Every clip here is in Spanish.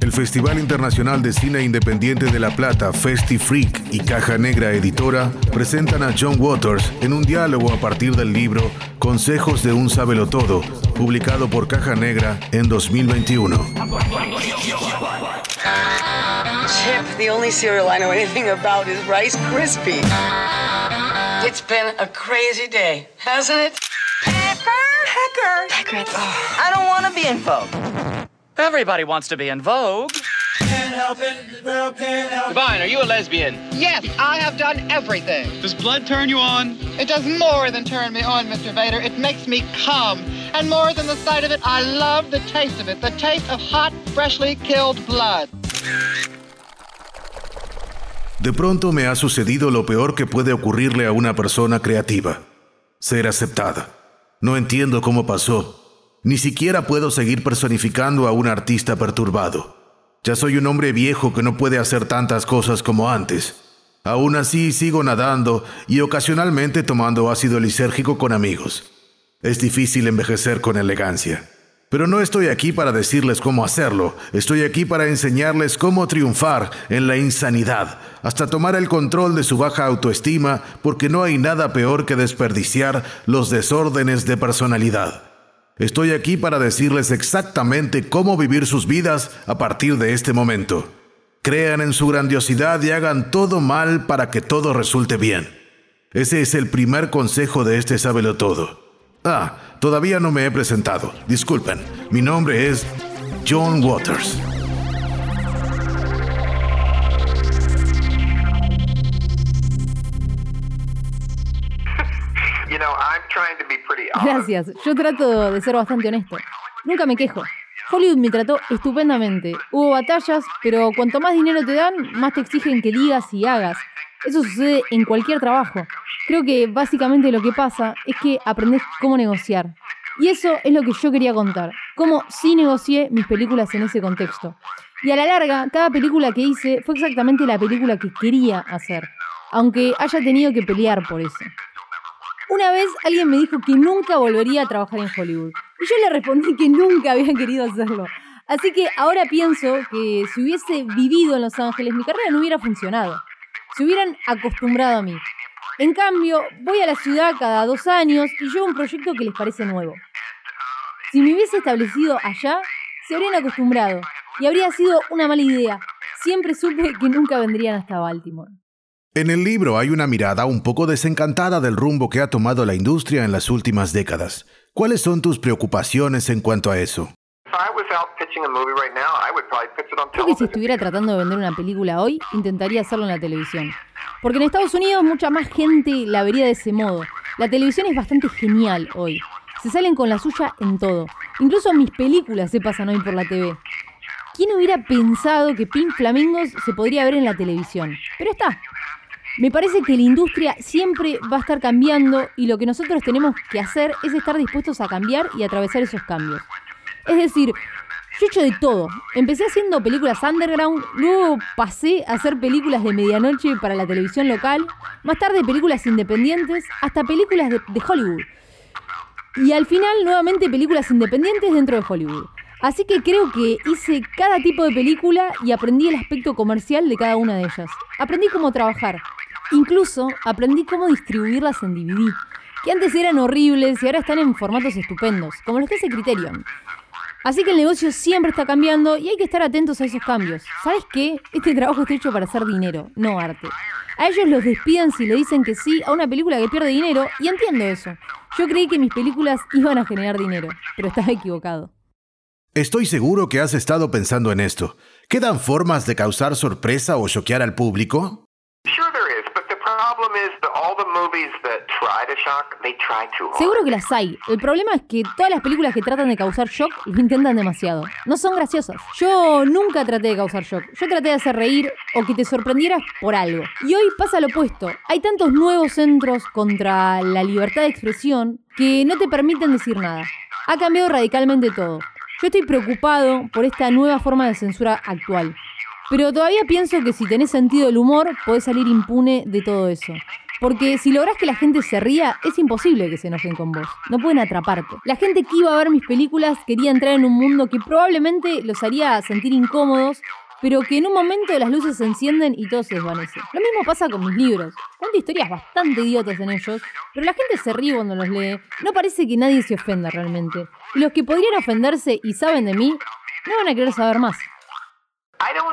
El Festival Internacional de Cine Independiente de La Plata, Festi Freak y Caja Negra Editora presentan a John Waters en un diálogo a partir del libro Consejos de un Todo, publicado por Caja Negra en 2021. Chip, the only cereal I know anything about is Rice Krispie. It's been a crazy day, hasn't it? Pecker? Pecker. Pecker. I don't want to be in Vogue. Everybody wants to be in Vogue. can help it can help it Divine, are you a lesbian? Yes, I have done everything. Does blood turn you on? It does more than turn me on, Mr. Vader. It makes me come. And more than the sight of it, I love the taste of it. The taste of hot, freshly killed blood. De pronto me ha sucedido lo peor que puede ocurrirle a una persona creativa. Ser aceptada. No entiendo cómo pasó. Ni siquiera puedo seguir personificando a un artista perturbado. Ya soy un hombre viejo que no puede hacer tantas cosas como antes. Aún así sigo nadando y ocasionalmente tomando ácido lisérgico con amigos. Es difícil envejecer con elegancia. Pero no estoy aquí para decirles cómo hacerlo, estoy aquí para enseñarles cómo triunfar en la insanidad, hasta tomar el control de su baja autoestima, porque no hay nada peor que desperdiciar los desórdenes de personalidad. Estoy aquí para decirles exactamente cómo vivir sus vidas a partir de este momento. Crean en su grandiosidad y hagan todo mal para que todo resulte bien. Ese es el primer consejo de este Sábelo Todo. Ah, todavía no me he presentado. Disculpen, mi nombre es John Waters. Gracias, yo trato de ser bastante honesto. Nunca me quejo. Hollywood me trató estupendamente. Hubo batallas, pero cuanto más dinero te dan, más te exigen que digas y hagas. Eso sucede en cualquier trabajo. Creo que básicamente lo que pasa es que aprendes cómo negociar. Y eso es lo que yo quería contar. Cómo sí negocié mis películas en ese contexto. Y a la larga, cada película que hice fue exactamente la película que quería hacer. Aunque haya tenido que pelear por eso. Una vez alguien me dijo que nunca volvería a trabajar en Hollywood. Y yo le respondí que nunca había querido hacerlo. Así que ahora pienso que si hubiese vivido en Los Ángeles, mi carrera no hubiera funcionado. Se hubieran acostumbrado a mí. En cambio, voy a la ciudad cada dos años y llevo un proyecto que les parece nuevo. Si me hubiese establecido allá, se habrían acostumbrado y habría sido una mala idea. Siempre supe que nunca vendrían hasta Baltimore. En el libro hay una mirada un poco desencantada del rumbo que ha tomado la industria en las últimas décadas. ¿Cuáles son tus preocupaciones en cuanto a eso? Creo que si estuviera tratando de vender una película hoy, intentaría hacerlo en la televisión. Porque en Estados Unidos mucha más gente la vería de ese modo. La televisión es bastante genial hoy. Se salen con la suya en todo. Incluso mis películas se pasan hoy por la TV. ¿Quién hubiera pensado que Pink Flamingos se podría ver en la televisión? Pero está, me parece que la industria siempre va a estar cambiando y lo que nosotros tenemos que hacer es estar dispuestos a cambiar y atravesar esos cambios. Es decir, yo he hecho de todo. Empecé haciendo películas underground, luego pasé a hacer películas de medianoche para la televisión local, más tarde películas independientes, hasta películas de, Hollywood. Y al final nuevamente películas independientes dentro de Hollywood. Así que creo que hice cada tipo de película y aprendí el aspecto comercial de cada una de ellas. Aprendí cómo trabajar, Incluso aprendí cómo distribuirlas en DVD, que antes eran horribles y ahora están en formatos estupendos, como los que hace Criterion. Así que el negocio siempre está cambiando y hay que estar atentos a esos cambios. ¿Sabes qué? Este trabajo está hecho para hacer dinero, no arte. A ellos los despiden si le dicen que sí a una película que pierde dinero y entiendo eso. Yo creí que mis películas iban a generar dinero, pero estaba equivocado. Estoy seguro que has estado pensando en esto. ¿Quedan formas de causar sorpresa o choquear al público? Seguro que las hay. El problema es que todas las películas que tratan de causar shock lo intentan demasiado. No son graciosas. Yo nunca traté de causar shock. Yo traté de hacer reír o que te sorprendieras por algo. Y hoy pasa lo opuesto. Hay tantos nuevos centros contra la libertad de expresión que no te permiten decir nada. Ha cambiado radicalmente todo. Yo estoy preocupado por esta nueva forma de censura actual. Pero todavía pienso que si tenés sentido del humor, podés salir impune de todo eso. Porque si logras que la gente se ría, es imposible que se enojen con vos. No pueden atraparte. La gente que iba a ver mis películas quería entrar en un mundo que probablemente los haría sentir incómodos, pero que en un momento las luces se encienden y todo se desvanece. Lo mismo pasa con mis libros. Cuento historias bastante idiotas en ellos, pero la gente se ríe cuando los lee. No parece que nadie se ofenda realmente. Y los que podrían ofenderse y saben de mí, no van a querer saber más.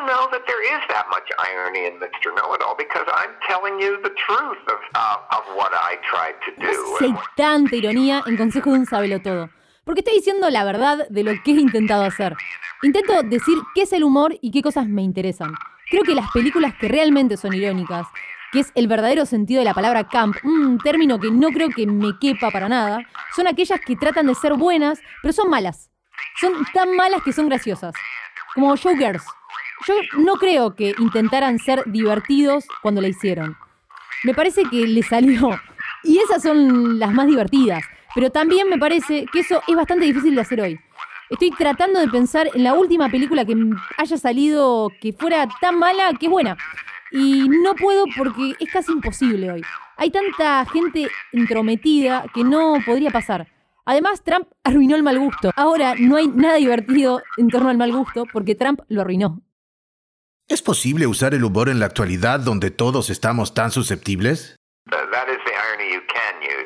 Know that there is that much irony in Mr. Know-It-All because I'm telling you the truth of, uh, of what I tried to No do. sé si hay tanta ironía en Consejo de un Sabelotodo. Porque estoy diciendo la verdad de lo que he intentado hacer. Intento decir qué es el humor y qué cosas me interesan. Creo que las películas que realmente son irónicas, que es el verdadero sentido de la palabra camp, un término que no creo que me quepa para nada, son aquellas que tratan de ser buenas, pero son malas. Son tan malas que son graciosas. Como Showgirls. Yo no creo que intentaran ser divertidos cuando la hicieron. Me parece que le salió. Y esas son las más divertidas. Pero también me parece que eso es bastante difícil de hacer hoy. Estoy tratando de pensar en la última película que haya salido que fuera tan mala que es buena. Y no puedo porque es casi imposible hoy. Hay tanta gente entrometida que no podría pasar. Además, Trump arruinó el mal gusto. Ahora no hay nada divertido en torno al mal gusto porque Trump lo arruinó. ¿Es posible usar el humor en la actualidad donde todos estamos tan susceptibles? That is the irony you can use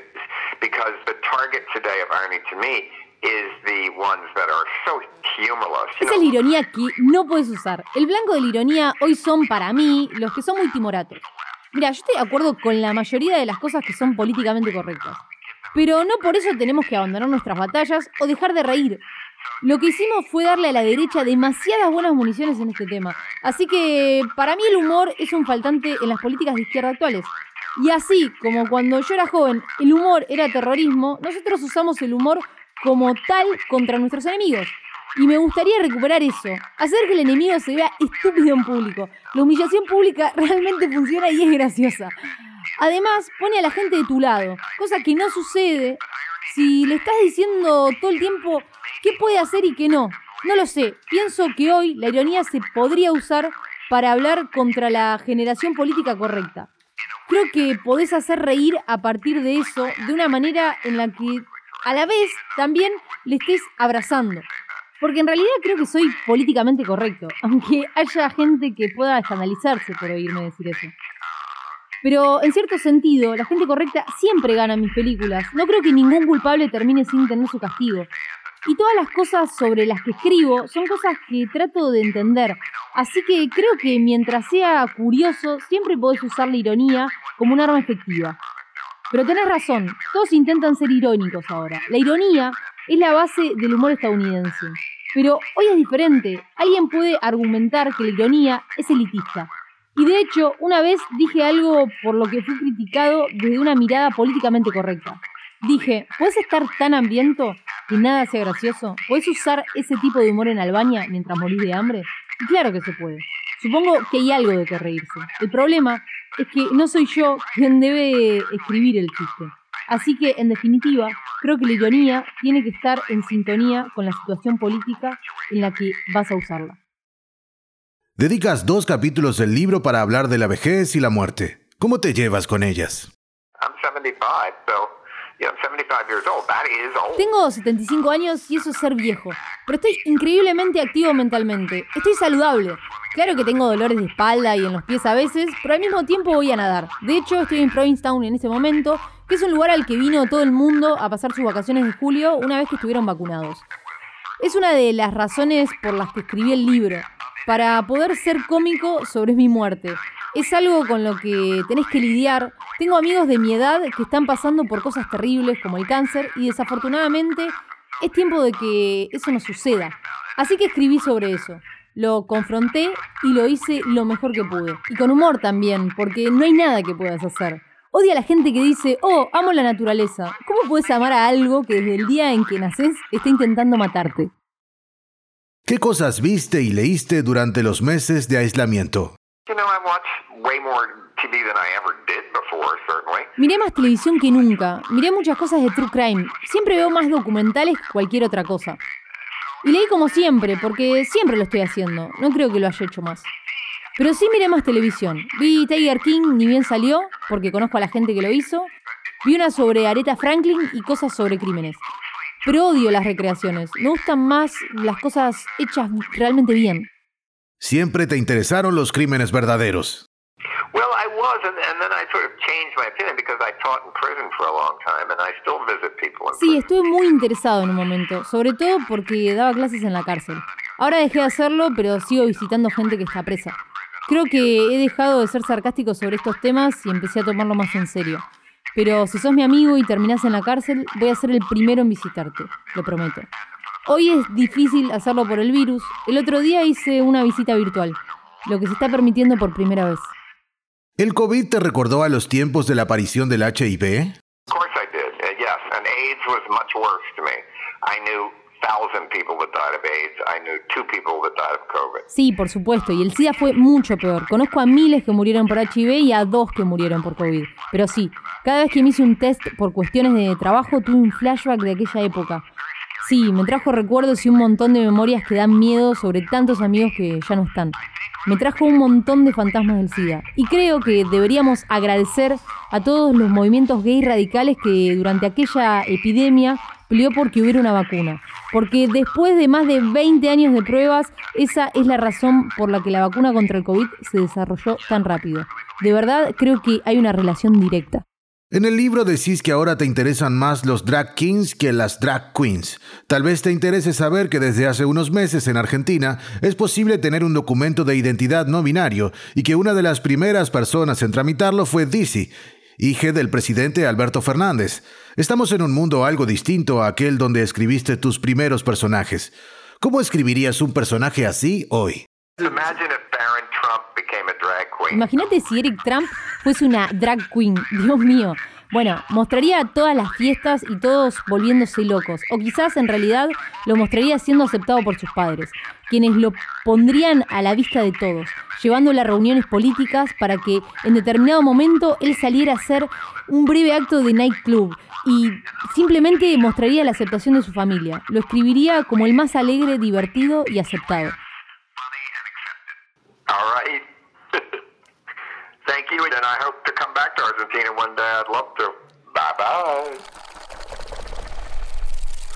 because the target today of irony to me is the ones that are so humorless. You Esa es la ironía que no puedes usar. El blanco de la ironía hoy son para mí los que son muy timoratos. Mira, yo estoy de acuerdo con la mayoría de las cosas que son políticamente correctas. Pero no por eso tenemos que abandonar nuestras batallas o dejar de reír. Lo que hicimos fue darle a la derecha demasiadas buenas municiones en este tema. Así que para mí el humor es un faltante en las políticas de izquierda actuales. Y así como cuando yo era joven el humor era terrorismo, nosotros usamos el humor como tal contra nuestros enemigos. Y me gustaría recuperar eso, hacer que el enemigo se vea estúpido en público. La humillación pública realmente funciona y es graciosa. Además, pone a la gente de tu lado, cosa que no sucede si le estás diciendo todo el tiempo qué puede hacer y qué no. No lo sé, pienso que hoy la ironía se podría usar para hablar contra la generación política correcta. Creo que podés hacer reír a partir de eso de una manera en la que a la vez también le estés abrazando. Porque en realidad creo que soy políticamente correcto, aunque haya gente que pueda escandalizarse por oírme decir eso. Pero en cierto sentido, la gente correcta siempre gana mis películas. No creo que ningún culpable termine sin tener su castigo. Y todas las cosas sobre las que escribo son cosas que trato de entender. Así que creo que mientras sea curioso, siempre podés usar la ironía como un arma efectiva. Pero tenés razón, todos intentan ser irónicos ahora. La ironía es la base del humor estadounidense. Pero hoy es diferente. Alguien puede argumentar que la ironía es elitista. Y de hecho, una vez dije algo por lo que fui criticado desde una mirada políticamente correcta. Dije, ¿puedes estar tan hambriento que nada sea gracioso? ¿Puedes usar ese tipo de humor en Albania mientras morís de hambre? Y claro que se puede. Supongo que hay algo de que reírse. El problema es que no soy yo quien debe escribir el chiste. Así que, en definitiva, creo que la ironía tiene que estar en sintonía con la situación política en la que vas a usarla. Dedicas dos capítulos del libro para hablar de la vejez y la muerte. ¿Cómo te llevas con ellas? I'm 75, so you know, I'm 75 years old. That is old. Tengo 75 años y eso es ser viejo, pero estoy increíblemente activo mentalmente. Estoy saludable. Claro que tengo dolores de espalda y en los pies a veces, pero al mismo tiempo voy a nadar. De hecho, estoy en Provincetown en este momento, que es un lugar al que vino todo el mundo a pasar sus vacaciones de julio una vez que estuvieron vacunados. Es una de las razones por las que escribí el libro, para poder ser cómico sobre mi muerte. Es algo con lo que tenés que lidiar. Tengo amigos de mi edad que están pasando por cosas terribles como el cáncer y desafortunadamente es tiempo de que eso no suceda. Así que escribí sobre eso. Lo confronté y lo hice lo mejor que pude. Y con humor también, porque no hay nada que puedas hacer. Odia a la gente que dice, oh, amo la naturaleza. ¿Cómo puedes amar a algo que desde el día en que naces está intentando matarte? ¿Qué cosas viste y leíste durante los meses de aislamiento? Miré más televisión que nunca. Miré muchas cosas de True Crime. Siempre veo más documentales que cualquier otra cosa. Y leí como siempre, porque siempre lo estoy haciendo. No creo que lo haya hecho más. Pero sí miré más televisión. Vi Tiger King, ni bien salió, porque conozco a la gente que lo hizo. Vi una sobre Aretha Franklin y cosas sobre crímenes. Pero odio las recreaciones. Me gustan más las cosas hechas realmente bien. Siempre te interesaron los crímenes verdaderos. Well, I was, and, and then I sort of changed my opinion because I taught in prison for a long time, and I still visit people in Sí, estuve muy interesado en un momento, sobre todo porque daba clases en la cárcel. Ahora dejé de hacerlo, pero sigo visitando gente que está presa. Creo que he dejado de ser sarcástico sobre estos temas y empecé a tomarlo más en serio. Pero si sos mi amigo y terminás en la cárcel, voy a ser el primero en visitarte, lo prometo. Hoy es difícil hacerlo por el virus. El otro día hice una visita virtual, lo que se está permitiendo por primera vez. ¿El COVID te recordó a los tiempos de la aparición del HIV? Of course I did, uh, yes, and AIDS was much worse to me. I knew Sí, por supuesto, y el SIDA fue mucho peor. Conozco a miles que murieron por HIV y a dos que murieron por COVID. Pero sí, cada vez que me hice un test por cuestiones de trabajo tuve un flashback de aquella época. Sí, me trajo recuerdos y un montón de memorias que dan miedo sobre tantos amigos que ya no están. Me trajo un montón de fantasmas del SIDA. Y creo que deberíamos agradecer a todos los movimientos gay radicales que durante aquella epidemia peleó porque hubiera una vacuna. Porque después de más de 20 años de pruebas, esa es la razón por la que la vacuna contra el COVID se desarrolló tan rápido. De verdad creo que hay una relación directa. En el libro decís que ahora te interesan más los drag kings que las drag queens. Tal vez te interese saber que desde hace unos meses en Argentina es posible tener un documento de identidad no binario y que una de las primeras personas en tramitarlo fue Dizzy, hija del presidente Alberto Fernández. Estamos en un mundo algo distinto a aquel donde escribiste tus primeros personajes. ¿Cómo escribirías un personaje así hoy? Imagínate si Eric Trump fuese una drag queen, Dios mío. Bueno, mostraría todas las fiestas y todos volviéndose locos. O quizás en realidad lo mostraría siendo aceptado por sus padres, quienes lo pondrían a la vista de todos, llevándolo a reuniones políticas para que en determinado momento él saliera a hacer un breve acto de nightclub y simplemente mostraría la aceptación de su familia. Lo escribiría como el más alegre, divertido y aceptado.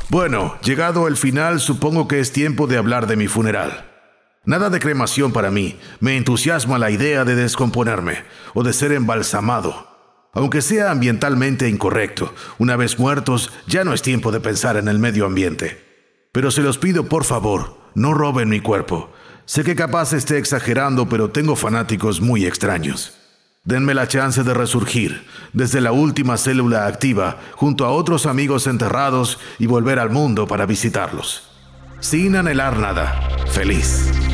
Bueno, llegado el final, supongo que es tiempo de hablar de mi funeral. Nada de cremación para mí. Me entusiasma la idea de descomponerme o de ser embalsamado. Aunque sea ambientalmente incorrecto, una vez muertos ya no es tiempo de pensar en el medio ambiente. Pero se los pido por favor, no roben mi cuerpo. Sé que capaz esté exagerando, pero tengo fanáticos muy extraños. Denme la chance de resurgir desde la última célula activa junto a otros amigos enterrados y volver al mundo para visitarlos. Sin anhelar nada. Feliz.